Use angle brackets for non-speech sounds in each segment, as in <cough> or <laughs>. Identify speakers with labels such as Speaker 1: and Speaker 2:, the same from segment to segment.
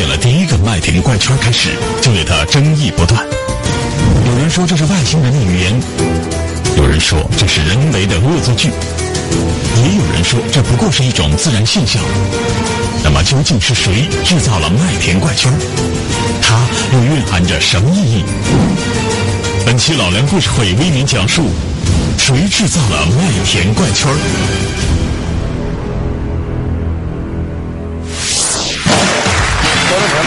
Speaker 1: 现了第一个麦田怪圈开始，就对它争议不断。有人说这是外星人的语言，有人说这是人为的恶作剧，也有人说这不过是一种自然现象。那么究竟是谁制造了麦田怪圈？它又蕴含着什么意义？本期老梁故事会为您讲述：谁制造了麦田怪圈？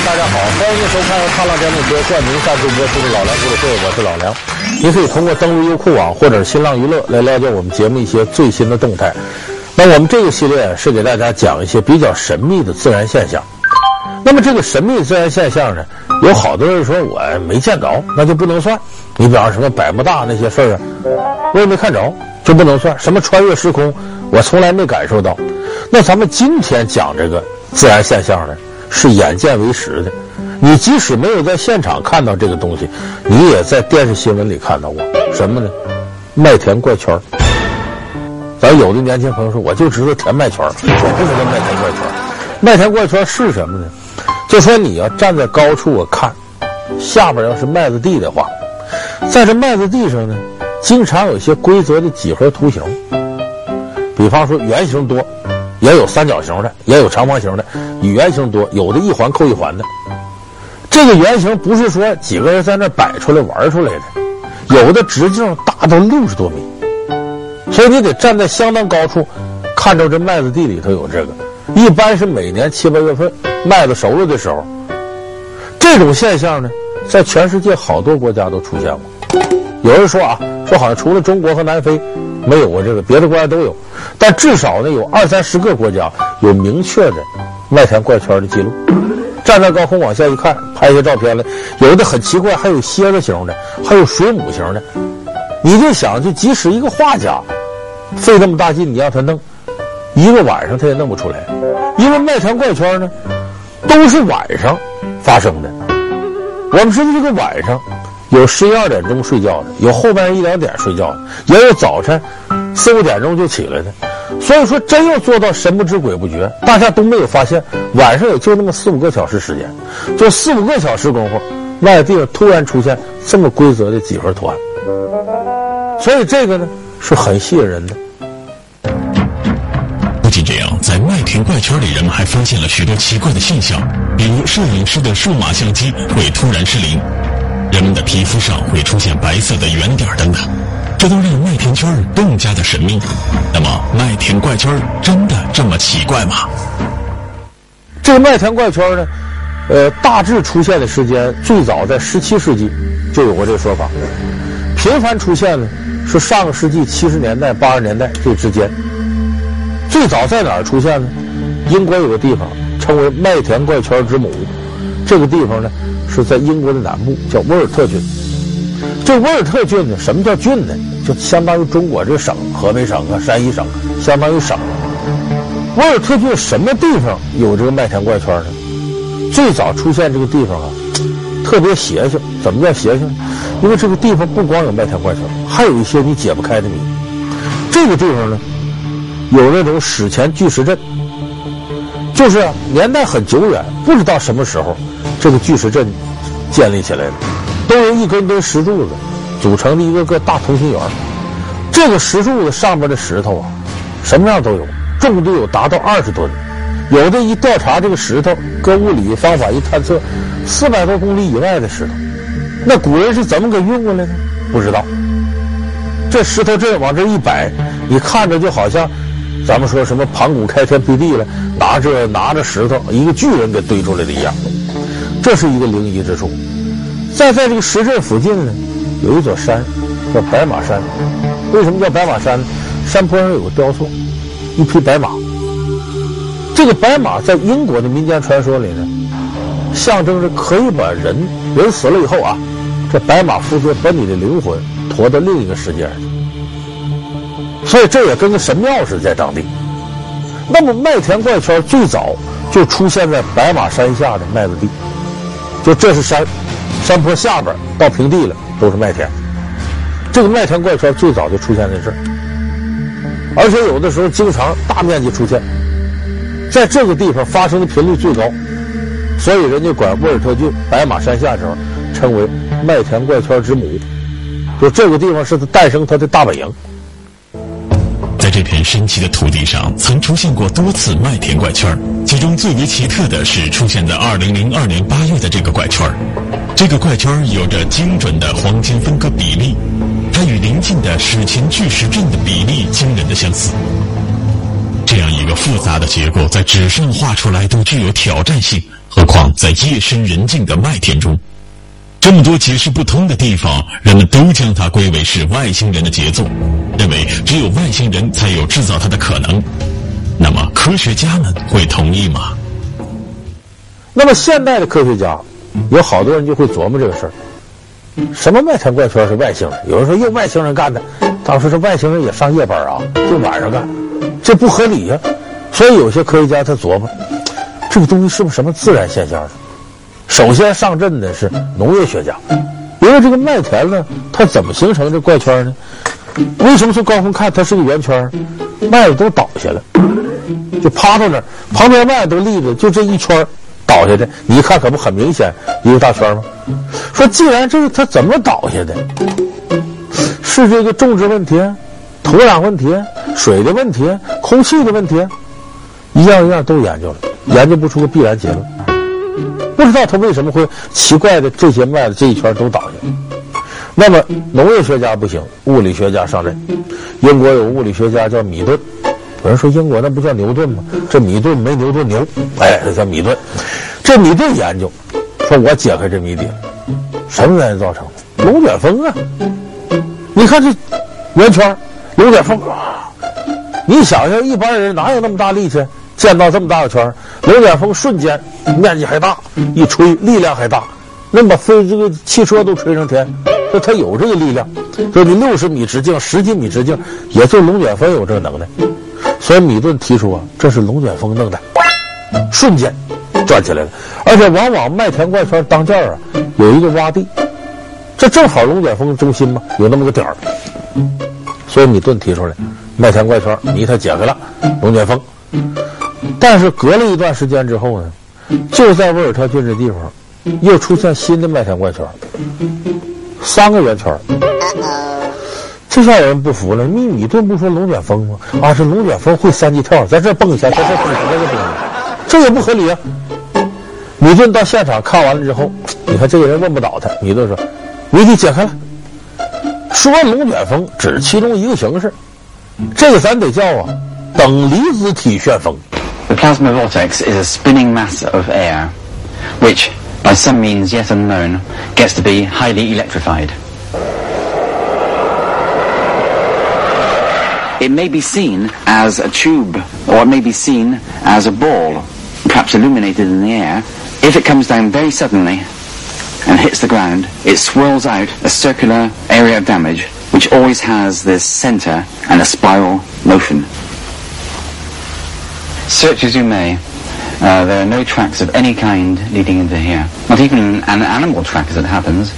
Speaker 2: 大家好，欢迎收看由踏浪电动车冠名赞助播出的《老梁故事会》，我是老梁。您可以通过登录优酷网或者新浪娱乐来了解我们节目一些最新的动态。那我们这个系列是给大家讲一些比较神秘的自然现象。那么这个神秘自然现象呢，有好多人说我没见着，那就不能算。你比方什么百慕大那些事儿啊，我也没看着，就不能算。什么穿越时空，我从来没感受到。那咱们今天讲这个自然现象呢，是眼见为实的。你即使没有在现场看到这个东西，你也在电视新闻里看到过。什么呢？麦田怪圈。咱有的年轻朋友说，我就知道田麦圈，我不知道麦田怪圈。麦田怪圈是什么呢？就说你要站在高处我看，下边要是麦子地的话，在这麦子地上呢，经常有一些规则的几何图形。比方说圆形多，也有三角形的，也有长方形的。以圆形多，有的一环扣一环的。这个圆形不是说几个人在那摆出来玩出来的，有的直径大到六十多米。所以你得站在相当高处，看着这麦子地里头有这个。一般是每年七八月份麦子熟了的时候，这种现象呢，在全世界好多国家都出现过。有人说啊，说好像除了中国和南非没有过这个，别的国家都有。但至少呢，有二三十个国家有明确的麦田怪圈的记录。站在高空往下一看，拍下照片来，有的很奇怪，还有蝎子形的，还有水母形的。你就想，就即使一个画家。费那么大劲，你让他弄一个晚上，他也弄不出来。因为麦田怪圈呢，都是晚上发生的。我们说的这个晚上有十一二点钟睡觉的，有后半夜一两点睡觉的，也有早晨四五点钟就起来的。所以说，真要做到神不知鬼不觉，大家都没有发现，晚上也就那么四五个小时时间，就四五个小时功夫，麦地上突然出现这么规则的几何图案。所以这个呢，是很吸引人的。
Speaker 1: 不仅这样，在麦田怪圈里，人们还发现了许多奇怪的现象，比如摄影师的数码相机会突然失灵，人们的皮肤上会出现白色的圆点等等，这都让麦田圈更加的神秘。那么，麦田怪圈真的这么奇怪吗？
Speaker 2: 这个麦田怪圈呢，呃，大致出现的时间最早在十七世纪就有过这个说法，频繁出现呢是上个世纪七十年代、八十年代这之间。最早在哪儿出现呢？英国有个地方称为麦田怪圈之母，这个地方呢是在英国的南部，叫威尔特郡。这威尔特郡呢，什么叫郡呢？就相当于中国这省，河北省啊、山西省，相当于省。威尔特郡什么地方有这个麦田怪圈呢？最早出现这个地方啊，特别邪性。怎么叫邪性呢？因为这个地方不光有麦田怪圈，还有一些你解不开的谜。这个地方呢，有那种史前巨石阵，就是年代很久远，不知道什么时候这个巨石阵建立起来的，都由一根根石柱子组成的一个个大同心圆。这个石柱子上面的石头啊，什么样都有，重度有达到二十吨。有的一调查这个石头，搁物理方法一探测，四百多公里以外的石头，那古人是怎么给运过来的？不知道。这石头阵往这一摆，你看着就好像。咱们说什么盘古开天辟地了，拿着拿着石头，一个巨人给堆出来的一样，这是一个灵异之处。再在这个石阵附近呢，有一座山，叫白马山。为什么叫白马山呢？山坡上有个雕塑，一匹白马。这个白马在英国的民间传说里呢，象征着可以把人人死了以后啊，这白马负责把你的灵魂驮到另一个世界上。所以这也跟个神庙似的在当地。那么麦田怪圈最早就出现在白马山下的麦子地，就这是山，山坡下边到平地了都是麦田。这个麦田怪圈最早就出现在这儿，而且有的时候经常大面积出现，在这个地方发生的频率最高，所以人家管沃尔特郡白马山下的时候称为麦田怪圈之母，就这个地方是他诞生他的大本
Speaker 1: 营。这片神奇的土地上，曾出现过多次麦田怪圈，其中最为奇特的是出现在二零零二年八月的这个怪圈。这个怪圈有着精准的黄金分割比例，它与临近的史前巨石阵的比例惊人的相似。这样一个复杂的结构，在纸上画出来都具有挑战性，何况在夜深人静的麦田中。这么多解释不通的地方，人们都将它归为是外星人的杰作，认为只有外星人才有制造它的可能。那么科学家们会同意吗？
Speaker 2: 那么现代的科学家，有好多人就会琢磨这个事儿：什么麦田怪圈是外星人？有人说又外星人干的，当时是外星人也上夜班啊，就晚上干，这不合理呀、所以有些科学家他琢磨，这个东西是不是什么自然现象？首先上阵的是农业学家，因为这个麦田呢，它怎么形成这怪圈呢？为什么从高空看它是个圆圈？麦子都倒下了，就趴到那儿，旁边麦子都立着，就这一圈倒下的，你一看可不很明显一个大圈吗？说既然这个它怎么倒下的？是这个种植问题、土壤问题、水的问题、空气的问题，一样一样都研究了，研究不出个必然结论。不知道他为什么会奇怪的这些麦子这一圈都倒下。那么农业学家不行，物理学家上阵。英国有物理学家叫米顿，有人说英国那不叫牛顿吗？这米顿没牛顿牛，哎，这叫米顿。这米顿研究，说我解开这谜底，什么原因造成的？龙卷风啊！你看这圆圈，龙卷风啊！你想想，一般人哪有那么大力气？见到这么大的圈，龙卷风瞬间面积还大，一吹力量还大，那把飞这个汽车都吹上天，说它有这个力量。说你六十米直径、十几米直径，也就龙卷风有这个能耐。所以米顿提出啊，这是龙卷风弄的，瞬间转起来了。而且往往麦田怪圈当间啊，有一个洼地，这正好龙卷风中心嘛，有那么个点儿。所以米顿提出来，麦田怪圈谜他解开了，龙卷风。但是隔了一段时间之后呢，就在威尔特郡这地方，又出现新的麦田怪圈，三个圆圈。这下人不服了，米米顿不说龙卷风吗？啊，是龙卷风会三级跳，在这蹦一下，在这蹦一下，在这蹦，这也不合理啊！米顿到现场看完了之后，你看这个人问不倒他，米顿说：“谜题解开了，说龙卷风只是其中一个形式，这个咱得叫啊等离子体旋风。”
Speaker 3: The plasma vortex is a spinning mass of air, which, by some means yet unknown, gets to be highly electrified. It may be seen as a tube, or it may be seen as a ball, perhaps illuminated in the air. If it comes down very suddenly and hits the ground, it swirls out a circular area of damage, which always has this center and a spiral motion. Search as you may, uh, there are no tracks of any kind leading into here. Not even an animal track as it happens.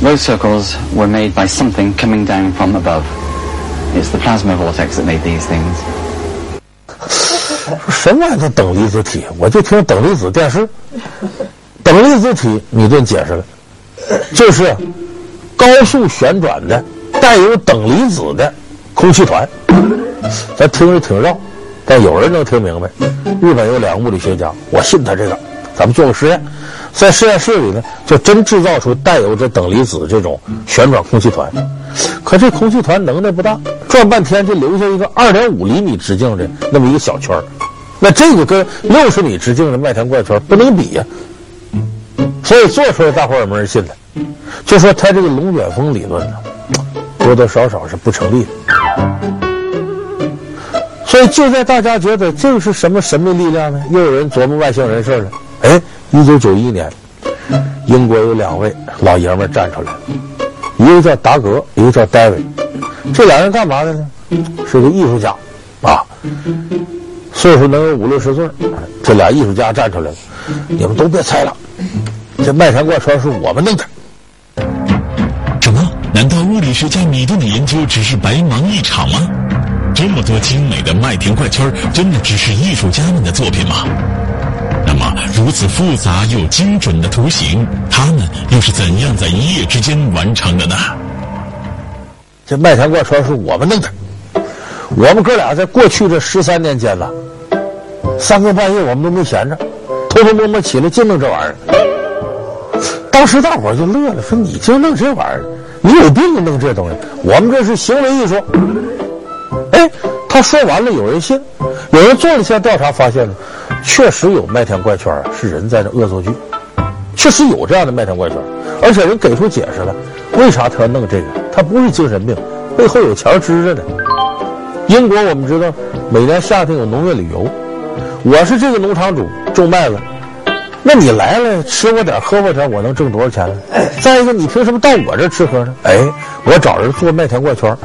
Speaker 3: Those circles were made by something coming down from above. It's the plasma vortex that made these things. <laughs>
Speaker 2: 什么玩意儿等离子体？我就听等离子电视。等离子体，米顿解释了，就是高速旋转的带有等离子的空气团。咱听着挺绕。 <laughs> 但有人能听明白。日本有两个物理学家，我信他这个。咱们做个实验，在实验室里呢，就真制造出带有这等离子这种旋转空气团。可这空气团能耐不大，转半天就留下一个二点五厘米直径的那么一个小圈。那这个跟六十米直径的麦田怪圈不能比呀、所以做出来，大伙儿也没人信了，就说他这个龙卷风理论呢，多多少少是不成立的。所以就在大家觉得这是什么神秘力量呢？又有人琢磨外星人事了。哎，一九九一年，英国有两位老爷们站出来了，一个叫达格，一个叫戴维。这俩人干嘛的呢？是个艺术家，啊，岁数能有五六十岁。这俩艺术家站出来了，你们都别猜了，这麦田怪圈是我们弄的。
Speaker 1: 什么？难道物理学家米顿的研究只是白忙一场吗？这么多精美的麦田怪圈，真的只是艺术家们的作品吗？那么如此复杂又精准的图形，他们又是怎样在一夜之间完成的呢？
Speaker 2: 这麦田怪圈是我们弄的，我们哥俩在过去这十三年间了，三更半夜我们都没闲着，偷偷摸摸起来就弄这玩意儿。当时大伙就乐了，说你就弄这玩意儿，你有病啊弄这东西？我们这是行为艺术。哎，他说完了，有人信，有人做了一下调查，发现呢，确实有麦田怪圈是人在这恶作剧，确实有这样的麦田怪圈，而且人给出解释了，为啥他要弄这个？他不是精神病，背后有钱支着呢。英国我们知道，每年夏天有农业旅游，我是这个农场主，种麦子，那你来了吃我点喝我点，我能挣多少钱呢？再一个，你凭什么到我这吃喝呢？哎，我找人做麦田怪圈，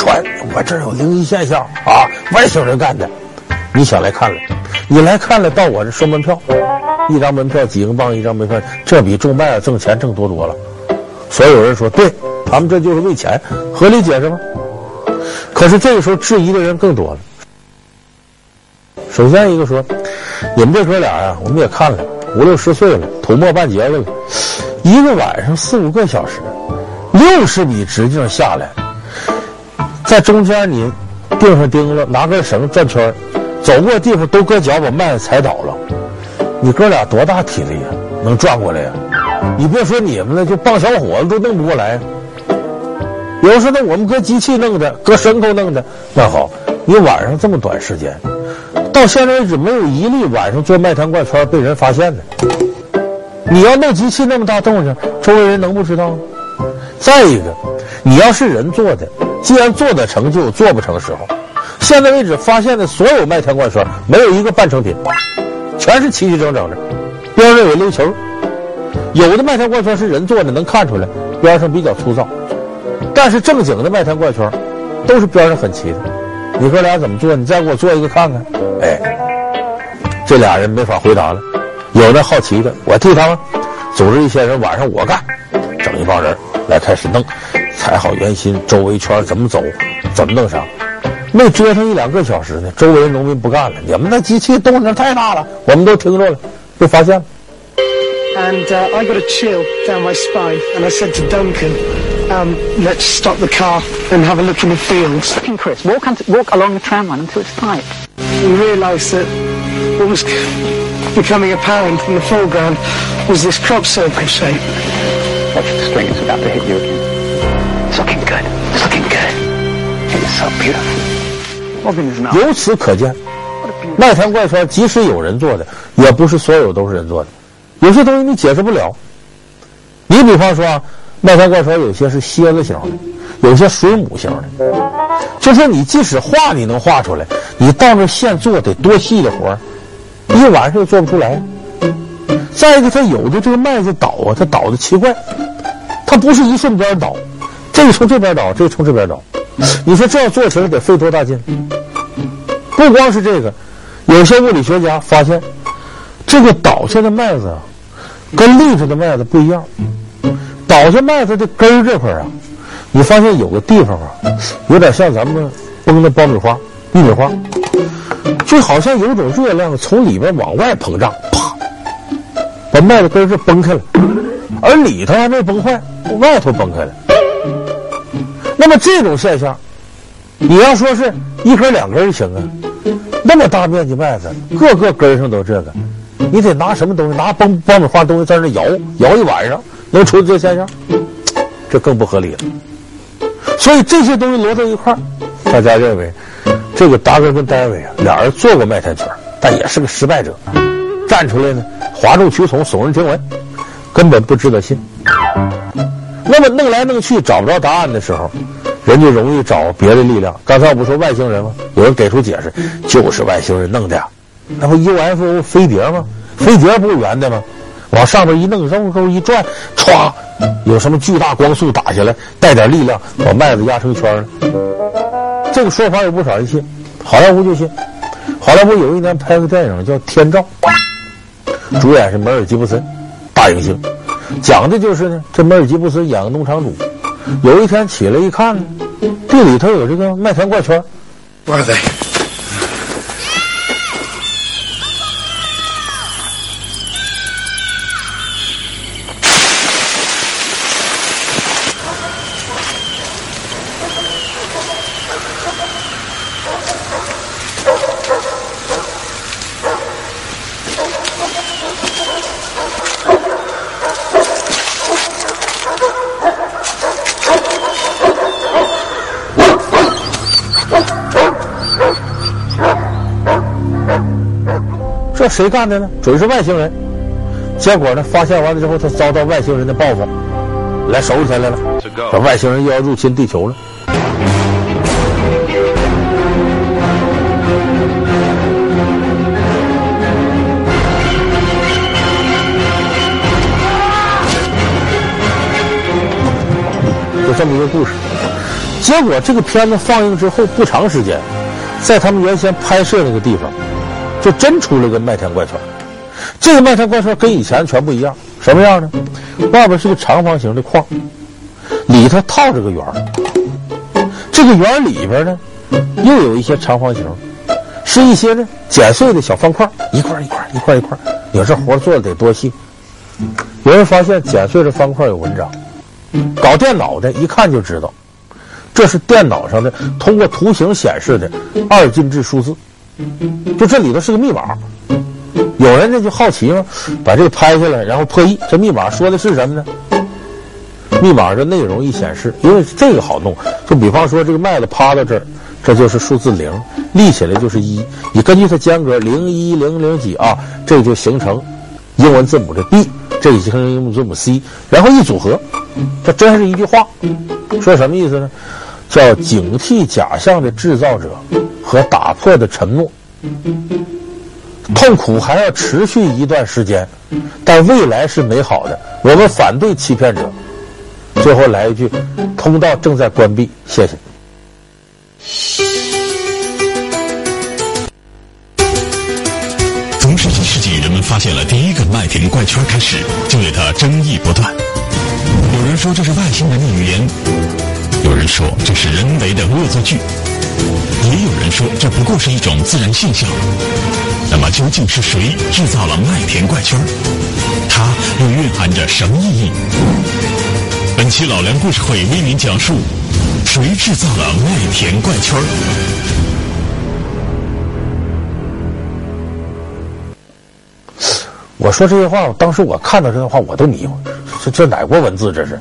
Speaker 2: 传我这儿有灵异现象啊，外星人干的，你想来看了，你来看了，到我这收门票，一张门票几英镑一张门票，这比种麦子挣钱挣多多了。所有人说对。他们这就是为钱，合理解释吗？可是这个时候质疑的人更多了。首先一个说，你们这哥俩呀，我们也看了，五六十岁了，土磨半截子了，一个晚上四五个小时，六十米直径下来，在中间你钉上钉子，拿根绳转圈，走过地方都搁脚，把麦子踩倒了。你哥俩多大体力呀？能转过来呀？你别说你们了，就棒小伙子都弄不过来。有时候呢，我们搁机器弄的，搁牲口弄的，那好，你晚上这么短时间，到现在为止没有一例晚上做麦田怪圈被人发现的。你要弄机器那么大动静，周围人能不知道吗？再一个，你要是人做的，既然做得成就有做不成的时候。现在为止发现的所有麦田怪圈，没有一个半成品，全是齐齐整整的，边上有溜球。有的麦田怪圈是人做的，能看出来边上比较粗糙。但是正经的麦田怪圈，都是边上很齐的。你哥俩怎么做？你再给我做一个看看。哎，这俩人没法回答了。有的好奇的，我替他们组织一些人，晚上我干，整一帮人来开始弄，踩好圆心，周围圈怎么走，怎么弄上。没折腾一两个小时呢，周围农民不干了。你们那机器动静太大了，我们都听着了，被发现了。
Speaker 4: And uh, I got a chill down my spine, and I said to Duncan. Um, let's stop the car and have a look in the fields.
Speaker 5: Looking, Chris, walk, walk along the tram line until it's tight.
Speaker 4: We realised that what was becoming apparent in the foreground was this crop circle shape.
Speaker 5: strings about to hit you looking good. Looking good. It's so beautiful.
Speaker 2: 由此可见脉传怪圈即使有人做的也不是所有都是人做的。有些东西你解释不了。你比方说啊脉传怪圈有些是蝎子型的有些水母型的。就说你即使画你能画出来你到那现做得多细的活一晚上做不出来再一个，它有的这个麦子倒啊，它倒的奇怪，它不是一顺边倒，这个从这边倒，这个从这边倒。你说这要做起来得费多大劲？不光是这个，有些物理学家发现，这个倒下的麦子啊，跟立着的麦子不一样。倒下麦子的根儿这块啊，你发现有个地方啊，有点像咱们崩的爆米花、玉米花，就好像有种热量从里边往外膨胀，麦子根儿这崩开了，而里头还没崩坏，外头崩开了。那么这种现象，你要说是一根两根就行啊，那么大面积麦子，各个根上都这个，你得拿什么东西？拿崩爆米花东西在那摇摇一晚上。能出这现象，这更不合理了。所以这些东西摞在一块儿，大家认为这个达哥跟戴维啊，俩人做过麦田圈，但也是个失败者，站出来呢，哗众取宠，耸人听闻，根本不值得信。那么弄来弄去找不着答案的时候，人就容易找别的力量。刚才我不说外星人吗？有人给出解释，就是外星人弄的呀。那不 UFO 飞碟吗？飞碟不是圆的吗？往上边一弄，肉肉一转，歘，有什么巨大光速打下来，带点力量把麦子压成圈了。这个说法有不少人信，好莱坞就信。好莱坞有一年拍个电影叫《天照》，主演是梅尔吉布森，大影星，讲的就是呢，这梅尔吉布森演个农场主，有一天起来一看呢，地里头有这个麦田怪圈。这谁干的呢？准是外星人。结果呢，发现完了之后，他遭到外星人的报复，来收拾他来了。这外星人又要入侵地球了。就这么一个故事。结果这个片子放映之后不长时间，在他们原先拍摄那个地方，就真出了个麦田怪圈。这个麦田怪圈跟以前全不一样，什么样呢？外边是个长方形的框，里头套着个圆。这个圆里边呢，又有一些长方形，是一些呢剪碎的小方块，一块一块一块一块。你说这活做的得多细？有人发现剪碎的方块有文章，搞电脑的一看就知道。这是电脑上的通过图形显示的二进制数字，就这里头是个密码。有人呢就好奇嘛，把这个拍下来，然后破译，这密码说的是什么呢？密码的内容一显示，因为这个好弄，就比方说这个麦子趴到这儿，这就是数字零，立起来就是一，你根据它间隔零一零零几啊，这就形成英文字母的 B，这形成英文字母 C，然后一组合，这真是一句话，说什么意思呢？叫警惕假象的制造者和打破的承诺，痛苦还要持续一段时间，但未来是美好的。我们反对欺骗者。最后来一句：通道正在关闭，谢谢。
Speaker 1: 从十七世纪人们发现了第一个麦田怪圈开始，就对它争议不断。有人说这是外星人的语言。有人说这是人为的恶作剧，也有人说这不过是一种自然现象。那么究竟是谁制造了麦田怪圈？它又蕴含着什么意义？本期老梁故事会为您讲述：谁制造了麦田怪圈？
Speaker 2: 我说这些话，当时我看到这些话，我都迷糊，这这哪国文字？这是？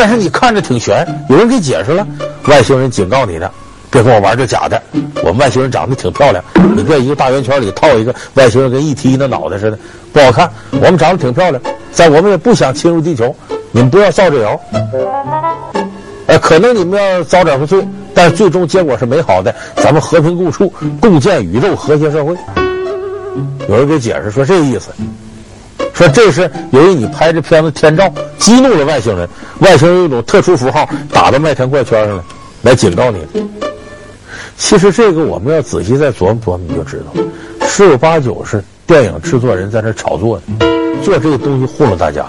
Speaker 2: 但是你看着挺悬，有人给解释了。外星人警告你的，别跟我玩这假的。我们外星人长得挺漂亮，你在一个大圆圈里套一个外星人跟 ET 那脑袋似的，不好看。我们长得挺漂亮，但我们也不想侵入地球，你们不要造这谣。呃，可能你们要遭点罪，但最终结果是美好的，咱们和平共处，共建宇宙和谐社会。有人给解释说这个意思。说这是由于你拍这片子天照激怒了外星人，外星人用一种特殊符号打到麦田怪圈上来，来警告你。其实这个我们要仔细再琢磨琢磨，你就知道，十有八九是电影制作人在那炒作的，做这个东西糊弄大家。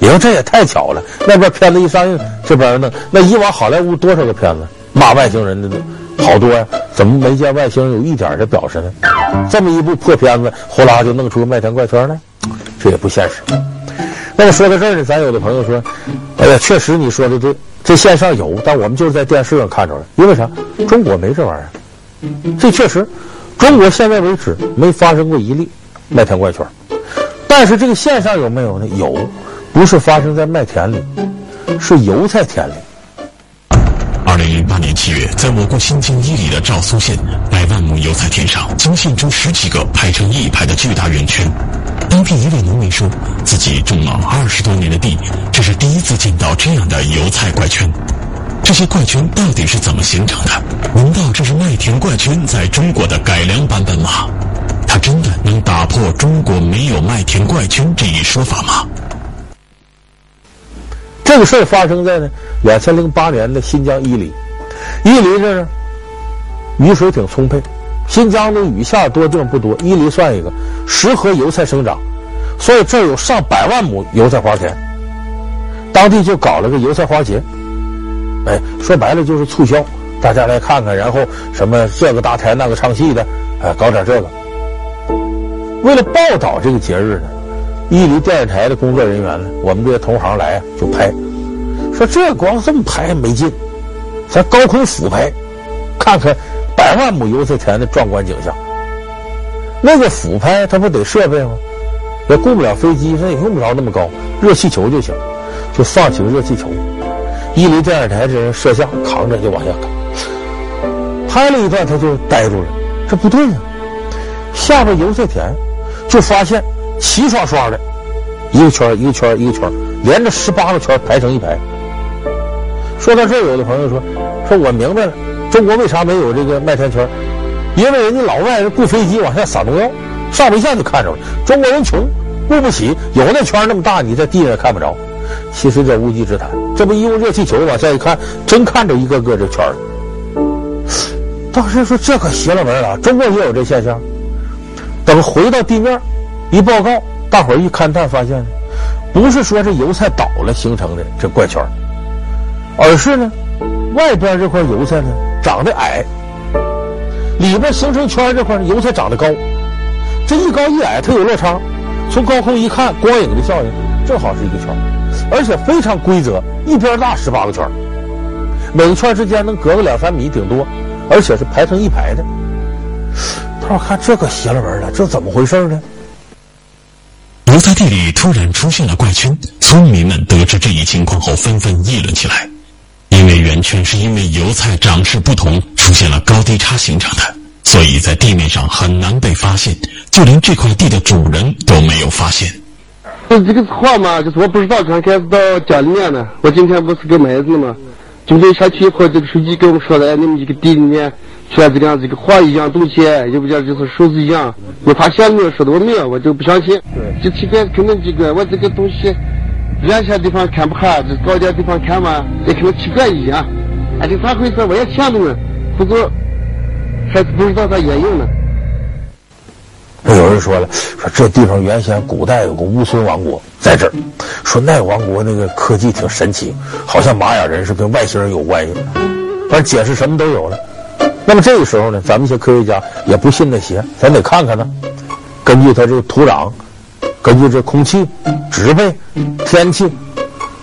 Speaker 2: 你说这也太巧了，那边片子一上映，这边弄。那以往好莱坞多少个片子骂外星人的好多呀，怎么没见外星人有一点的表示呢？这么一部破片子，呼啦就弄出个麦田怪圈来。这也不现实。那么说到这儿呢，咱有的朋友说：“哎呀，确实你说的对，这线上有，但我们就是在电视上看着了。因为啥？中国没这玩意儿。这确实，中国现在为止没发生过一例麦田怪圈。但是这个线上有没有呢？有，不是发生在麦田里，是油菜田里。”
Speaker 1: 二零零八年七月，在我国新疆伊犁的昭苏县，百万亩油菜田上惊现出十几个排成一排的巨大圆圈。当地一位农民说，自己种了二十多年的地，这是第一次见到这样的油菜怪圈。这些怪圈到底是怎么形成的？难道这是麦田怪圈在中国的改良版本吗？它真的能打破中国没有麦田怪圈这一说法吗？
Speaker 2: 这个事儿发生在呢两千零八年的新疆伊犁，伊犁这儿雨水挺充沛。新疆的雨下多，地方不多，伊犁算一个，适合油菜生长，所以这儿有上百万亩油菜花田。当地就搞了个油菜花节，哎，说白了就是促销，大家来看看，然后什么这个搭台那个唱戏的，哎，搞点这个。为了报道这个节日呢，伊犁电视台的工作人员呢，我们这些同行来，就拍，说这光这么拍没劲，咱高空俯拍，看看。百万亩油菜田的壮观景象，那个俯拍它不得设备吗？也雇不了飞机，它也用不着那么高，热气球就行，就放起个热气球。伊犁电视台这人摄像扛着就往下看，拍了一段，他就呆住了，这不对呀、下边油菜田就发现齐刷刷的，一个圈一个圈一个圈，连着十八个圈排成一排。说到这儿，有的朋友说：“说我明白了，中国为啥没有这个麦田圈？因为人家老外雇飞机往下撒农药，上不一下就看着了。中国人穷，雇不起，有那圈那么大，你在地上也看不着。其实这无稽之谈。这不一用热气球往下一看，真看着一个个这圈儿。当时说这可邪了门了，中国也有这现象。”等回到地面，一报告，大伙儿一勘探发现，不是说这油菜倒了形成的这怪圈，而是呢，外边这块油菜呢长得矮，里边形成圈这块油菜长得高，这一高一矮它有落差，从高空一看，光影的效应正好是一个圈，而且非常规则，一边大十八个圈，每个圈之间能隔个两三米顶多，而且是排成一排的。他说：“看这可邪了门了，这怎么回事呢？”
Speaker 1: 油菜地里突然出现了怪圈，村民们得知这一情况后纷纷议论起来。因为圆圈是因为油菜长势不同，出现了高低差形成的，所以在地面上很难被发现，就连这块地的主人都没有发现。
Speaker 6: 这这个话嘛，就是我不知道，刚开始到家里面呢。我今天不是给麦子嘛，今天下去以后，这个书记跟我们说的，你们这个地里面。出来这个样子，一个画一样东西，要不叫就是数字一样。我发现没有？说的我没有，我就不相信。对，就奇怪，可能这个我这个东西，远些地方看不看，这高点地方看嘛，也可能奇怪一样。哎，这咋回事？我也想着呢，不过还不知道它原因呢。
Speaker 2: 有人说了，说这地方原先古代有个乌孙王国在这儿，说那王国那个科技挺神奇，好像玛雅人是跟外星人有关系，反正解释什么都有了。那么这个时候呢，咱们一些科学家也不信那邪，咱得看看呢。根据它这个土壤，根据这空气、植被、天气，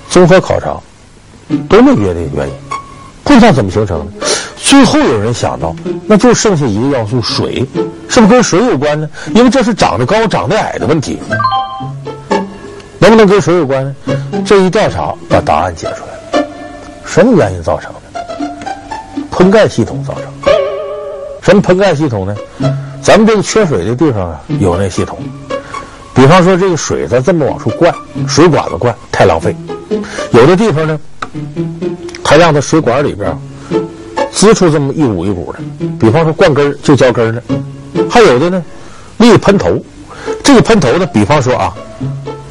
Speaker 2: 综合考察，都没别的原因，不知道怎么形成的。最后有人想到，那就剩下一个要素——水，是不是跟水有关呢？因为这是长得高、长得矮的问题，能不能跟水有关呢？这一调查，把答案解出来了，什么原因造成的？喷盖系统造成。什么喷盖系统呢？咱们这个缺水的地方啊，有那系统。比方说，这个水它这么往出灌，水管子灌太浪费。有的地方呢，它让它水管里边滋出这么一股一股的。比方说灌根就浇根的。还有的呢，立喷头。这个喷头呢，比方说啊，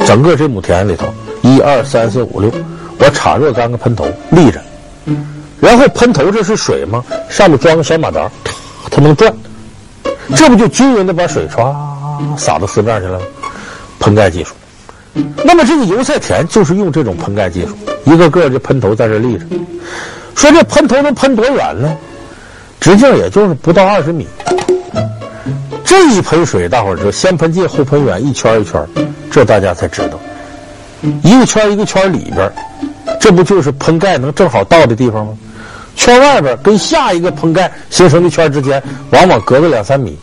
Speaker 2: 整个这亩田里头，一二三四五六，我插若干个喷头立着。然后喷头这是水吗？上面装个小马达。它能转，这不就均匀的把水唰洒到四面去了？喷盖技术。那么这个油菜田就是用这种喷盖技术，一个个的喷头在这立着。说这喷头能喷多远呢？直径也就是不到二十米。这一喷水，大伙儿知道，先喷近后喷远，一圈一圈，这大家才知道。一个圈一个圈里边，这不就是喷盖能正好到的地方吗？圈外边跟下一个喷盖形成的圈之间，往往隔个两三米。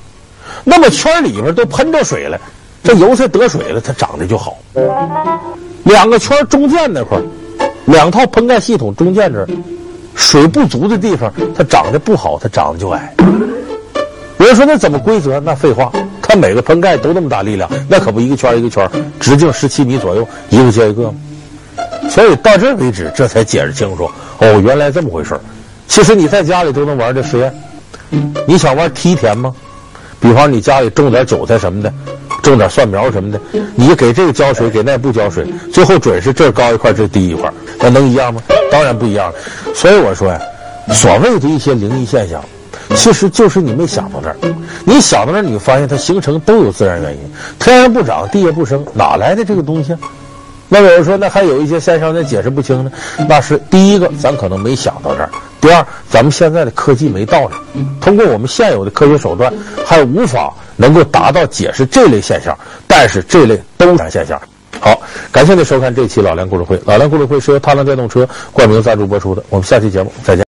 Speaker 2: 那么圈里边都喷着水了，这油菜得水了，它长得就好。两个圈中间那块，两套喷盖系统中间这儿，水不足的地方，它长得不好，它长得就矮。有人说那怎么规则？那废话，它每个喷盖都那么大力量，那可不一个圈一个圈，直径十七米左右，一个接一个。所以到这为止，这才解释清楚。哦，原来这么回事。其实你在家里都能玩这实验，你想玩梯田吗？比方你家里种点韭菜什么的，种点蒜苗什么的，你给这个浇水，给那不浇水，最后准是这高一块，这低一块，那能一样吗？当然不一样了。所以我说呀，所谓的一些灵异现象，其实就是你没想到这儿，你想到这儿，你发现它形成都有自然原因，天上不长，地下不生，哪来的这个东西？那有人说，那还有一些现象，那解释不清呢？那是第一个，咱可能没想到这儿；第二，咱们现在的科技没到这儿，通过我们现有的科学手段，还无法能够达到解释这类现象。但是这类都是现象。好，感谢您收看这期老梁故事会。老梁故事会是由踏浪电动车冠名赞助播出的。我们下期节目再见。